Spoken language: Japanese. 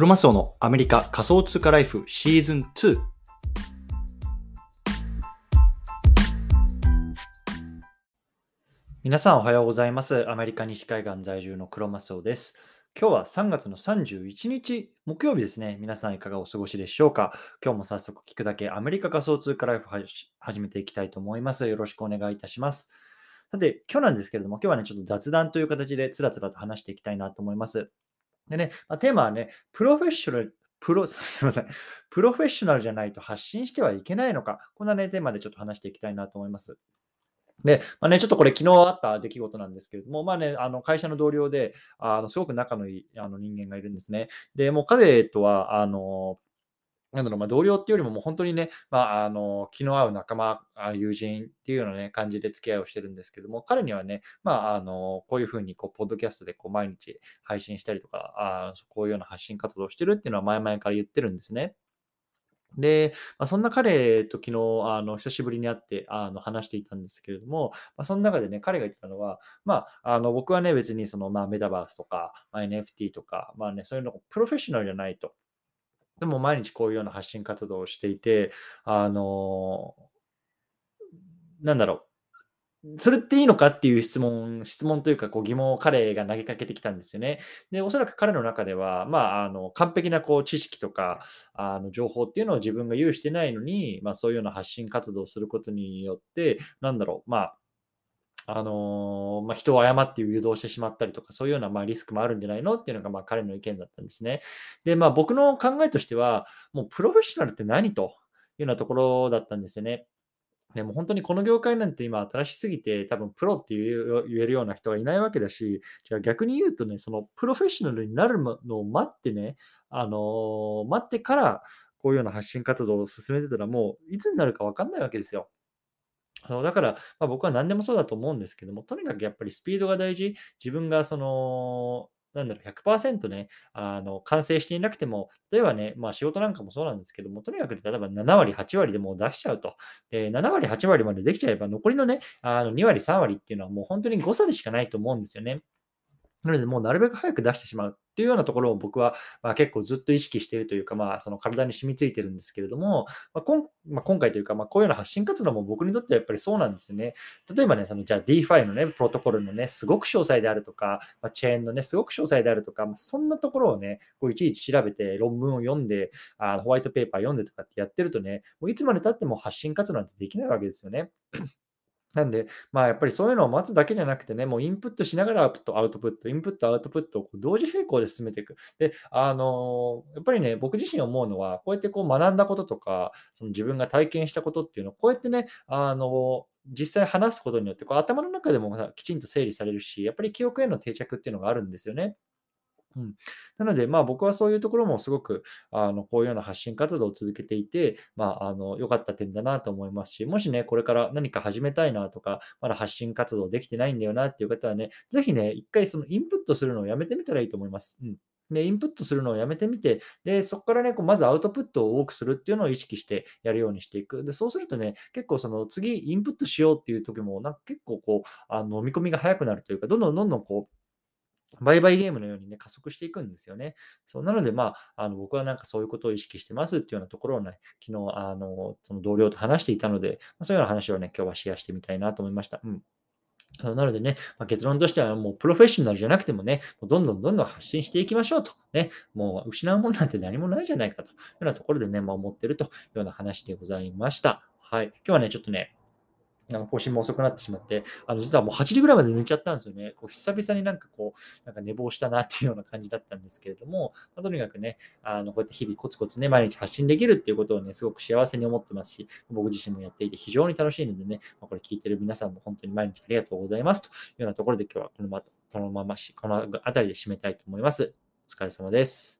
クロマスオのアメリカ仮想通貨ライフシーズン2。皆さんおはようございます。アメリカ西海岸在住のクロマスオです。今日は3月の31日木曜日ですね。皆さんいかがお過ごしでしょうか？今日も早速聞くだけアメリカ仮想通貨ライフはじ始めていきたいと思います。よろしくお願いいたします。さて、今日なんですけれども、今日はね、ちょっと雑談という形でつらつらと話していきたいなと思います。でね、まあ、テーマはね、プロフェッショナル、プロ、すみません。プロフェッショナルじゃないと発信してはいけないのか。こんなね、テーマでちょっと話していきたいなと思います。で、まあね、ちょっとこれ昨日あった出来事なんですけれども、まあね、あの会社の同僚で、あのすごく仲のいいあの人間がいるんですね。で、もう彼とは、あの、なんだろう、まあ、同僚っていうよりも、もう本当にね、まあ、あの、気の合う仲間、友人っていうようなね、感じで付き合いをしてるんですけども、彼にはね、まあ、あの、こういうふうに、こう、ポッドキャストでこう毎日配信したりとか、あこういうような発信活動をしてるっていうのは前々から言ってるんですね。で、まあ、そんな彼と昨日、あの、久しぶりに会って、あの、話していたんですけれども、まあ、その中でね、彼が言ってたのは、まあ、あの、僕はね、別にその、まあ、メタバースとか、まあ、NFT とか、まあね、そういうのプロフェッショナルじゃないと。でも毎日こういうような発信活動をしていて、あの、なんだろう。それっていいのかっていう質問、質問というかこう疑問を彼が投げかけてきたんですよね。で、おそらく彼の中では、まあ、あの、完璧なこう知識とか、あの、情報っていうのを自分が有してないのに、まあ、そういうような発信活動をすることによって、なんだろう、まあ、あのまあ、人を誤って誘導してしまったりとか、そういうようなまあリスクもあるんじゃないのっていうのがまあ彼の意見だったんですね。で、まあ、僕の考えとしては、もうプロフェッショナルって何というようなところだったんですよね。でも本当にこの業界なんて今新しすぎて、多分プロって言えるような人がいないわけだし、じゃあ逆に言うとね、そのプロフェッショナルになるのを待ってね、あのー待ってからこういうような発信活動を進めてたら、もういつになるか分かんないわけですよ。あのだから、まあ、僕は何でもそうだと思うんですけども、とにかくやっぱりスピードが大事。自分がその、なんだろう、100%ね、あの、完成していなくても、例えばね、まあ仕事なんかもそうなんですけども、とにかく例えば7割、8割でもう出しちゃうと。で、7割、8割までできちゃえば、残りのね、あの2割、3割っていうのはもう本当に誤差でしかないと思うんですよね。なので、もうなるべく早く出してしまうっていうようなところを僕は、まあ、結構ずっと意識しているというか、まあ、その体に染みついてるんですけれども、まあこんまあ、今回というか、まあ、こういうような発信活動も僕にとってはやっぱりそうなんですよね。例えばね、そのじゃあ DeFi のね、プロトコルのね、すごく詳細であるとか、まあ、チェーンのね、すごく詳細であるとか、まあ、そんなところをね、こういちいち調べて論文を読んで、あホワイトペーパー読んでとかってやってるとね、もういつまで経っても発信活動なんてできないわけですよね。なんで、まあやっぱりそういうのを待つだけじゃなくてね、もうインプットしながらアウトプット、アウトプット、インプット、アウトプットを同時並行で進めていく。で、あのやっぱりね、僕自身思うのは、こうやってこう学んだこととか、その自分が体験したことっていうのを、こうやってね、あの実際話すことによってこう、頭の中でもきちんと整理されるし、やっぱり記憶への定着っていうのがあるんですよね。うん、なので、まあ、僕はそういうところもすごくあのこういうような発信活動を続けていて、まあ、あの良かった点だなと思いますし、もしね、これから何か始めたいなとか、まだ発信活動できてないんだよなっていう方はね、ぜひね、一回そのインプットするのをやめてみたらいいと思います。うんで、インプットするのをやめてみて、で、そこからね、こうまずアウトプットを多くするっていうのを意識してやるようにしていく。で、そうするとね、結構その次インプットしようっていう時も、なんか結構こう、あの飲み込みが早くなるというか、どんどんどんどんこう、売買ゲームのようにね、加速していくんですよね。そうなので、まあ、あの僕はなんかそういうことを意識してますっていうようなところをね、昨日、あの、その同僚と話していたので、まあ、そういうような話をね、今日はシェアしてみたいなと思いました。うん。なのでね、まあ、結論としてはもうプロフェッショナルじゃなくてもね、もうどんどんどんどん発信していきましょうと。ね、もう失うものなんて何もないじゃないかというようなところでね、まあ、思ってるというような話でございました。はい。今日はね、ちょっとね、あの更新も遅くなってしまって、あの実はもう8時ぐらいまで寝ちゃったんですよね。こう久々になんかこう、なんか寝坊したなっていうような感じだったんですけれども、まあ、とにかくね、あのこうやって日々コツコツね、毎日発信できるっていうことをね、すごく幸せに思ってますし、僕自身もやっていて非常に楽しいのでね、まあ、これ聞いてる皆さんも本当に毎日ありがとうございますというようなところで今日はこのまこのままし、この辺りで締めたいと思います。お疲れ様です。